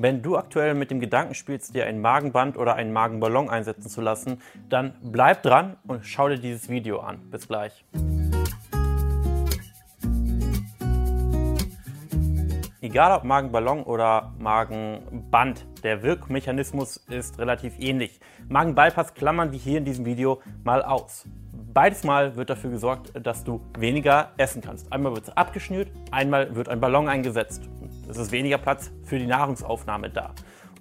Wenn du aktuell mit dem Gedanken spielst, dir ein Magenband oder einen Magenballon einsetzen zu lassen, dann bleib dran und schau dir dieses Video an. Bis gleich. Egal ob Magenballon oder Magenband, der Wirkmechanismus ist relativ ähnlich. Magenbypass klammern wir hier in diesem Video mal aus. Beides Mal wird dafür gesorgt, dass du weniger essen kannst. Einmal wird es abgeschnürt, einmal wird ein Ballon eingesetzt. Es ist weniger Platz für die Nahrungsaufnahme da.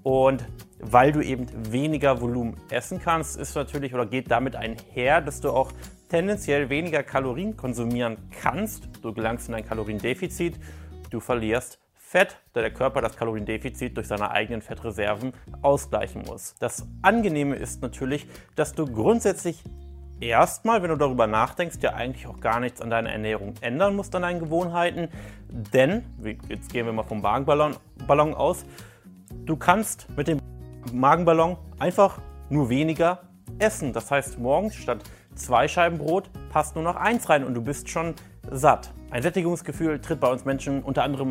Und weil du eben weniger Volumen essen kannst, ist natürlich oder geht damit einher, dass du auch tendenziell weniger Kalorien konsumieren kannst. Du gelangst in ein Kaloriendefizit, du verlierst Fett, da der Körper das Kaloriendefizit durch seine eigenen Fettreserven ausgleichen muss. Das Angenehme ist natürlich, dass du grundsätzlich erstmal, wenn du darüber nachdenkst, ja eigentlich auch gar nichts an deiner Ernährung ändern musst, an deinen Gewohnheiten. Denn, jetzt gehen wir mal vom Magenballon Ballon aus, du kannst mit dem Magenballon einfach nur weniger essen. Das heißt, morgens statt zwei Scheiben Brot passt nur noch eins rein und du bist schon satt. Ein Sättigungsgefühl tritt bei uns Menschen unter anderem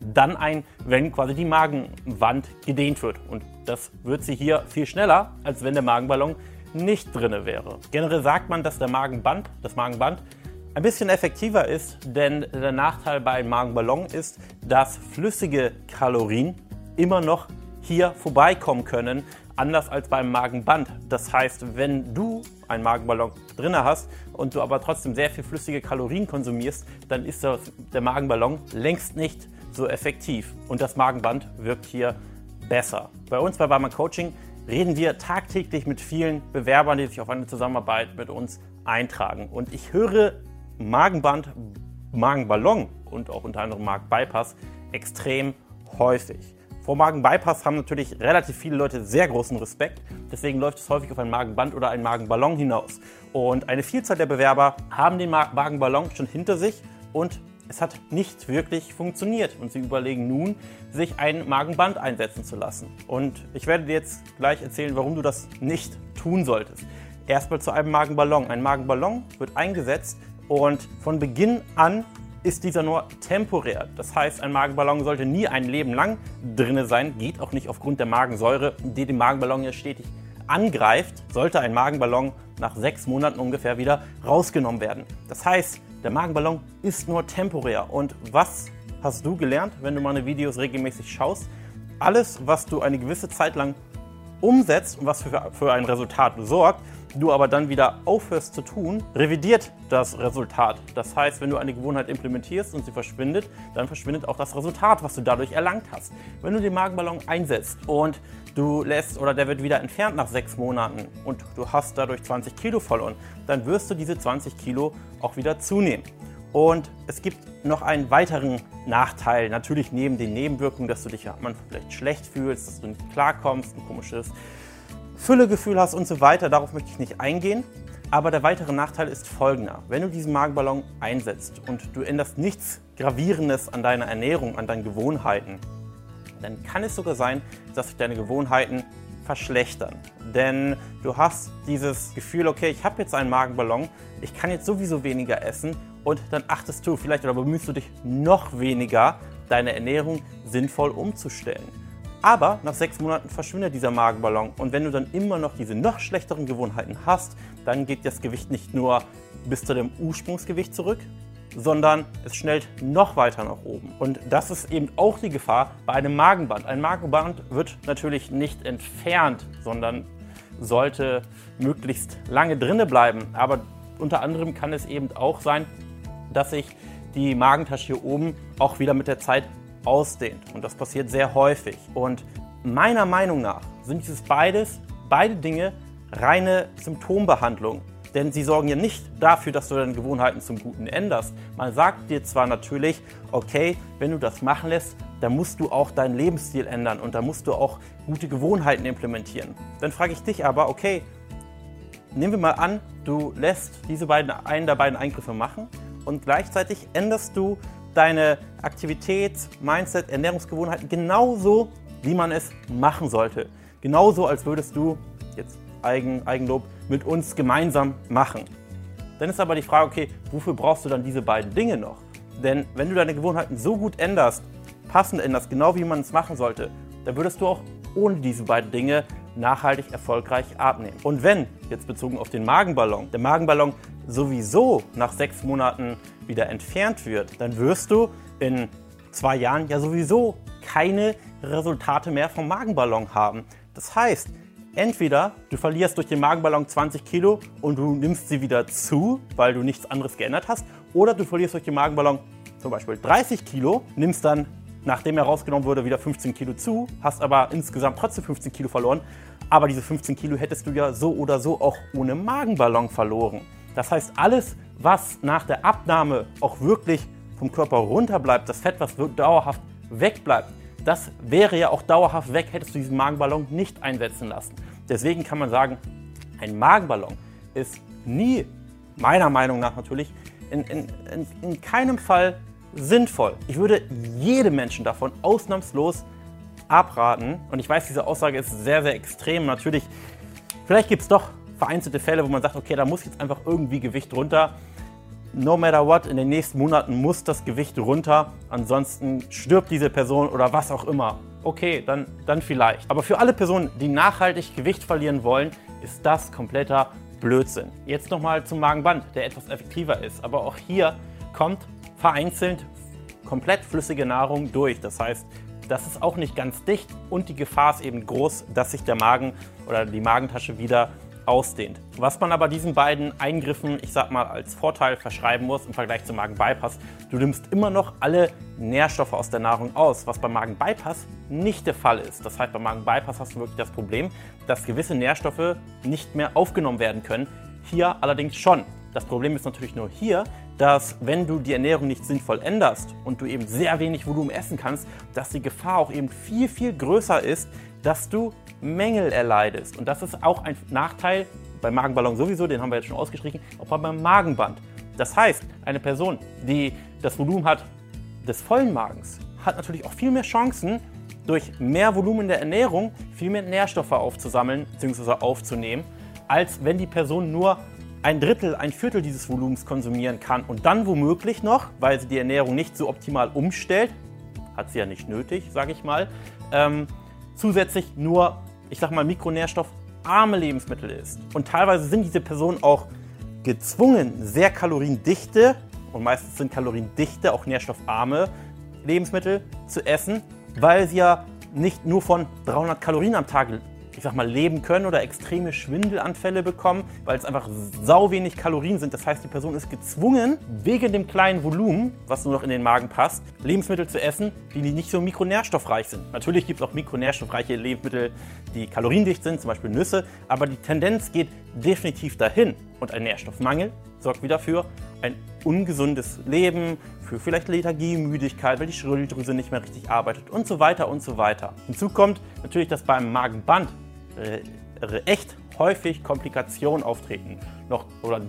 dann ein, wenn quasi die Magenwand gedehnt wird. Und das wird sie hier viel schneller, als wenn der Magenballon nicht drin wäre. Generell sagt man, dass der Magenband, das Magenband ein bisschen effektiver ist, denn der Nachteil bei einem Magenballon ist, dass flüssige Kalorien immer noch hier vorbeikommen können, anders als beim Magenband. Das heißt, wenn du einen Magenballon drin hast und du aber trotzdem sehr viel flüssige Kalorien konsumierst, dann ist das, der Magenballon längst nicht so effektiv und das Magenband wirkt hier besser. Bei uns bei Barman Coaching reden wir tagtäglich mit vielen Bewerbern, die sich auf eine Zusammenarbeit mit uns eintragen. Und ich höre Magenband, Magenballon und auch unter anderem Magenbypass extrem häufig. Vor Magenbypass haben natürlich relativ viele Leute sehr großen Respekt. Deswegen läuft es häufig auf ein Magenband oder einen Magenballon hinaus. Und eine Vielzahl der Bewerber haben den Magenballon schon hinter sich und es hat nicht wirklich funktioniert und sie überlegen nun, sich ein Magenband einsetzen zu lassen. Und ich werde dir jetzt gleich erzählen, warum du das nicht tun solltest. Erstmal zu einem Magenballon. Ein Magenballon wird eingesetzt und von Beginn an ist dieser nur temporär. Das heißt, ein Magenballon sollte nie ein Leben lang drinne sein, geht auch nicht aufgrund der Magensäure, die den Magenballon ja stetig angreift, sollte ein Magenballon nach sechs Monaten ungefähr wieder rausgenommen werden. Das heißt, der Magenballon ist nur temporär. Und was hast du gelernt, wenn du meine Videos regelmäßig schaust? Alles, was du eine gewisse Zeit lang umsetzt und was für, für ein Resultat sorgt, du aber dann wieder aufhörst zu tun, revidiert das Resultat. Das heißt, wenn du eine Gewohnheit implementierst und sie verschwindet, dann verschwindet auch das Resultat, was du dadurch erlangt hast. Wenn du den Magenballon einsetzt und du lässt oder der wird wieder entfernt nach sechs Monaten und du hast dadurch 20 Kilo verloren, dann wirst du diese 20 Kilo auch wieder zunehmen. Und es gibt noch einen weiteren Nachteil, natürlich neben den Nebenwirkungen, dass du dich ja manchmal vielleicht schlecht fühlst, dass du nicht klarkommst, ein komisches Füllegefühl hast und so weiter. Darauf möchte ich nicht eingehen. Aber der weitere Nachteil ist folgender. Wenn du diesen Magenballon einsetzt und du änderst nichts Gravierendes an deiner Ernährung, an deinen Gewohnheiten, dann kann es sogar sein, dass sich deine Gewohnheiten verschlechtern. Denn du hast dieses Gefühl, okay, ich habe jetzt einen Magenballon, ich kann jetzt sowieso weniger essen und dann achtest du vielleicht oder bemühst du dich noch weniger, deine Ernährung sinnvoll umzustellen. Aber nach sechs Monaten verschwindet dieser Magenballon und wenn du dann immer noch diese noch schlechteren Gewohnheiten hast, dann geht das Gewicht nicht nur bis zu dem Ursprungsgewicht zurück, sondern es schnellt noch weiter nach oben. Und das ist eben auch die Gefahr bei einem Magenband. Ein Magenband wird natürlich nicht entfernt, sondern sollte möglichst lange drinne bleiben. Aber unter anderem kann es eben auch sein, dass sich die Magentasche hier oben auch wieder mit der Zeit ausdehnt. Und das passiert sehr häufig. Und meiner Meinung nach sind dieses beides, beide Dinge reine Symptombehandlung. Denn sie sorgen ja nicht dafür, dass du deine Gewohnheiten zum Guten änderst. Man sagt dir zwar natürlich, okay, wenn du das machen lässt, dann musst du auch deinen Lebensstil ändern und da musst du auch gute Gewohnheiten implementieren. Dann frage ich dich aber, okay, nehmen wir mal an, du lässt diese beiden, einen der beiden Eingriffe machen und gleichzeitig änderst du deine Aktivität, Mindset, Ernährungsgewohnheiten genauso, wie man es machen sollte. Genauso, als würdest du, jetzt Eigen, Eigenlob, mit uns gemeinsam machen. Dann ist aber die Frage, okay, wofür brauchst du dann diese beiden Dinge noch? Denn wenn du deine Gewohnheiten so gut änderst, passend änderst, genau wie man es machen sollte, dann würdest du auch ohne diese beiden Dinge nachhaltig erfolgreich abnehmen. Und wenn, jetzt bezogen auf den Magenballon, der Magenballon sowieso nach sechs Monaten wieder entfernt wird, dann wirst du in zwei Jahren ja sowieso keine Resultate mehr vom Magenballon haben. Das heißt, entweder du verlierst durch den Magenballon 20 Kilo und du nimmst sie wieder zu, weil du nichts anderes geändert hast, oder du verlierst durch den Magenballon zum Beispiel 30 Kilo, nimmst dann, nachdem er rausgenommen wurde, wieder 15 Kilo zu, hast aber insgesamt trotzdem 15 Kilo verloren. Aber diese 15 Kilo hättest du ja so oder so auch ohne Magenballon verloren. Das heißt, alles, was nach der Abnahme auch wirklich vom Körper runterbleibt, das Fett, was dauerhaft wegbleibt, das wäre ja auch dauerhaft weg, hättest du diesen Magenballon nicht einsetzen lassen. Deswegen kann man sagen, ein Magenballon ist nie, meiner Meinung nach natürlich, in, in, in, in keinem Fall sinnvoll. Ich würde jedem Menschen davon ausnahmslos abraten. Und ich weiß, diese Aussage ist sehr, sehr extrem. Natürlich, vielleicht gibt es doch vereinzelte Fälle, wo man sagt, okay, da muss jetzt einfach irgendwie Gewicht runter no matter what, in den nächsten Monaten muss das Gewicht runter, ansonsten stirbt diese Person oder was auch immer. Okay, dann, dann vielleicht. Aber für alle Personen, die nachhaltig Gewicht verlieren wollen, ist das kompletter Blödsinn. Jetzt nochmal zum Magenband, der etwas effektiver ist. Aber auch hier kommt vereinzelt komplett flüssige Nahrung durch. Das heißt, das ist auch nicht ganz dicht und die Gefahr ist eben groß, dass sich der Magen oder die Magentasche wieder ausdehnt. Was man aber diesen beiden Eingriffen, ich sag mal, als Vorteil verschreiben muss im Vergleich zum Magen-Bypass, du nimmst immer noch alle Nährstoffe aus der Nahrung aus, was beim Magen-Bypass nicht der Fall ist. Das heißt, beim Magen-Bypass hast du wirklich das Problem, dass gewisse Nährstoffe nicht mehr aufgenommen werden können. Hier allerdings schon. Das Problem ist natürlich nur hier, dass wenn du die Ernährung nicht sinnvoll änderst und du eben sehr wenig Volumen essen kannst, dass die Gefahr auch eben viel, viel größer ist, dass du Mängel erleidest. Und das ist auch ein Nachteil beim Magenballon sowieso, den haben wir jetzt schon ausgestrichen, auch beim Magenband. Das heißt, eine Person, die das Volumen hat des vollen Magens, hat natürlich auch viel mehr Chancen, durch mehr Volumen der Ernährung viel mehr Nährstoffe aufzusammeln bzw. aufzunehmen, als wenn die Person nur ein Drittel, ein Viertel dieses Volumens konsumieren kann und dann womöglich noch, weil sie die Ernährung nicht so optimal umstellt, hat sie ja nicht nötig, sage ich mal, ähm, zusätzlich nur ich sag mal, mikronährstoffarme Lebensmittel isst. Und teilweise sind diese Personen auch gezwungen, sehr kaloriendichte und meistens sind kaloriendichte, auch nährstoffarme Lebensmittel zu essen, weil sie ja nicht nur von 300 Kalorien am Tag ich sag mal, leben können oder extreme Schwindelanfälle bekommen, weil es einfach sau wenig Kalorien sind. Das heißt, die Person ist gezwungen, wegen dem kleinen Volumen, was nur noch in den Magen passt, Lebensmittel zu essen, die nicht so mikronährstoffreich sind. Natürlich gibt es auch mikronährstoffreiche Lebensmittel, die kaloriendicht sind, zum Beispiel Nüsse, aber die Tendenz geht definitiv dahin. Und ein Nährstoffmangel sorgt wieder für ein ungesundes Leben, für vielleicht Lethargie, Müdigkeit, weil die Schilddrüse nicht mehr richtig arbeitet und so weiter und so weiter. Hinzu kommt natürlich, dass beim Magenband echt häufig Komplikationen auftreten. Noch oder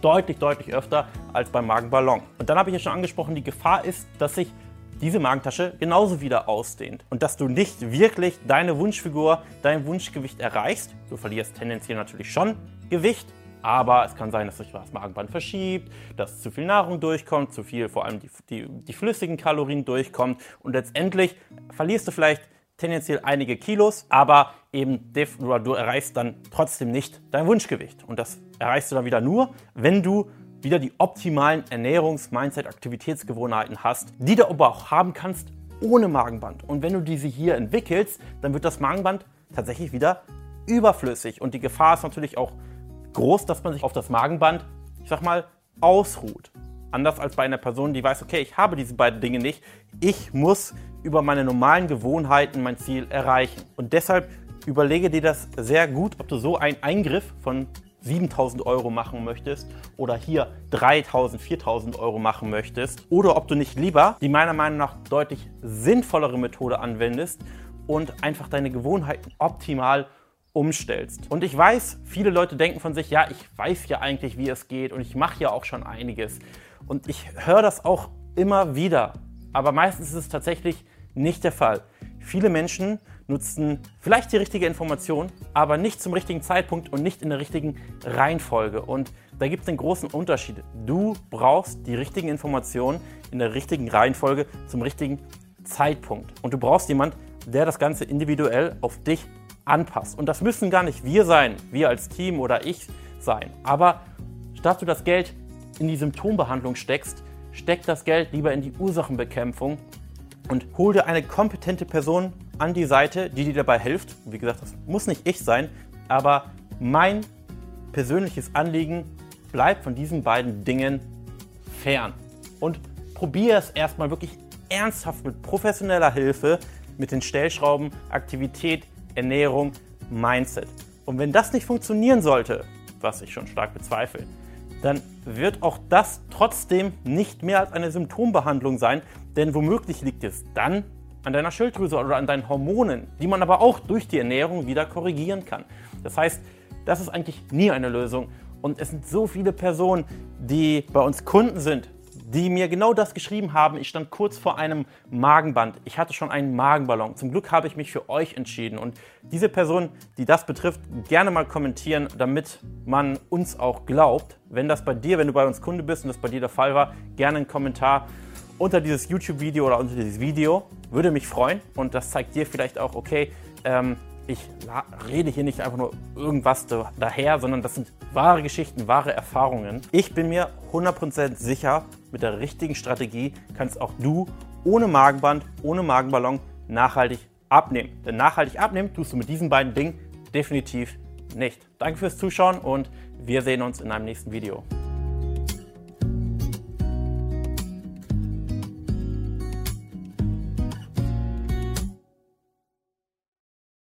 deutlich, deutlich öfter als beim Magenballon. Und dann habe ich ja schon angesprochen, die Gefahr ist, dass sich diese Magentasche genauso wieder ausdehnt und dass du nicht wirklich deine Wunschfigur, dein Wunschgewicht erreichst. Du verlierst tendenziell natürlich schon Gewicht, aber es kann sein, dass sich das Magenband verschiebt, dass zu viel Nahrung durchkommt, zu viel vor allem die, die, die flüssigen Kalorien durchkommt und letztendlich verlierst du vielleicht tendenziell einige Kilos, aber eben du erreichst dann trotzdem nicht dein Wunschgewicht. Und das erreichst du dann wieder nur, wenn du wieder die optimalen Ernährungs-, Mindset-, Aktivitätsgewohnheiten hast, die du aber auch haben kannst ohne Magenband. Und wenn du diese hier entwickelst, dann wird das Magenband tatsächlich wieder überflüssig. Und die Gefahr ist natürlich auch groß, dass man sich auf das Magenband, ich sag mal, ausruht. Anders als bei einer Person, die weiß, okay, ich habe diese beiden Dinge nicht. Ich muss über meine normalen Gewohnheiten mein Ziel erreichen. Und deshalb überlege dir das sehr gut, ob du so einen Eingriff von 7000 Euro machen möchtest oder hier 3000, 4000 Euro machen möchtest oder ob du nicht lieber die meiner Meinung nach deutlich sinnvollere Methode anwendest und einfach deine Gewohnheiten optimal umstellst. Und ich weiß, viele Leute denken von sich, ja, ich weiß ja eigentlich, wie es geht und ich mache ja auch schon einiges. Und ich höre das auch immer wieder. Aber meistens ist es tatsächlich nicht der Fall. Viele Menschen nutzen vielleicht die richtige Information, aber nicht zum richtigen Zeitpunkt und nicht in der richtigen Reihenfolge. Und da gibt es einen großen Unterschied. Du brauchst die richtigen Informationen in der richtigen Reihenfolge zum richtigen Zeitpunkt. Und du brauchst jemanden, der das Ganze individuell auf dich anpasst. Und das müssen gar nicht wir sein, wir als Team oder ich sein. Aber statt du das Geld in die Symptombehandlung steckst, steck das Geld lieber in die Ursachenbekämpfung und hol dir eine kompetente Person an die Seite, die dir dabei hilft. Wie gesagt, das muss nicht ich sein, aber mein persönliches Anliegen bleibt von diesen beiden Dingen fern. Und probiere es erstmal wirklich ernsthaft mit professioneller Hilfe, mit den Stellschrauben Aktivität, Ernährung, Mindset. Und wenn das nicht funktionieren sollte, was ich schon stark bezweifle, dann wird auch das trotzdem nicht mehr als eine Symptombehandlung sein, denn womöglich liegt es dann an deiner Schilddrüse oder an deinen Hormonen, die man aber auch durch die Ernährung wieder korrigieren kann. Das heißt, das ist eigentlich nie eine Lösung. Und es sind so viele Personen, die bei uns Kunden sind, die mir genau das geschrieben haben. Ich stand kurz vor einem Magenband. Ich hatte schon einen Magenballon. Zum Glück habe ich mich für euch entschieden. Und diese Person, die das betrifft, gerne mal kommentieren, damit man uns auch glaubt. Wenn das bei dir, wenn du bei uns Kunde bist und das bei dir der Fall war, gerne einen Kommentar unter dieses YouTube-Video oder unter dieses Video. Würde mich freuen. Und das zeigt dir vielleicht auch, okay, ähm, ich rede hier nicht einfach nur irgendwas daher, sondern das sind wahre Geschichten, wahre Erfahrungen. Ich bin mir 100% sicher, mit der richtigen Strategie kannst auch du ohne Magenband, ohne Magenballon nachhaltig abnehmen. Denn nachhaltig abnehmen tust du mit diesen beiden Dingen definitiv nicht. Danke fürs Zuschauen und wir sehen uns in einem nächsten Video.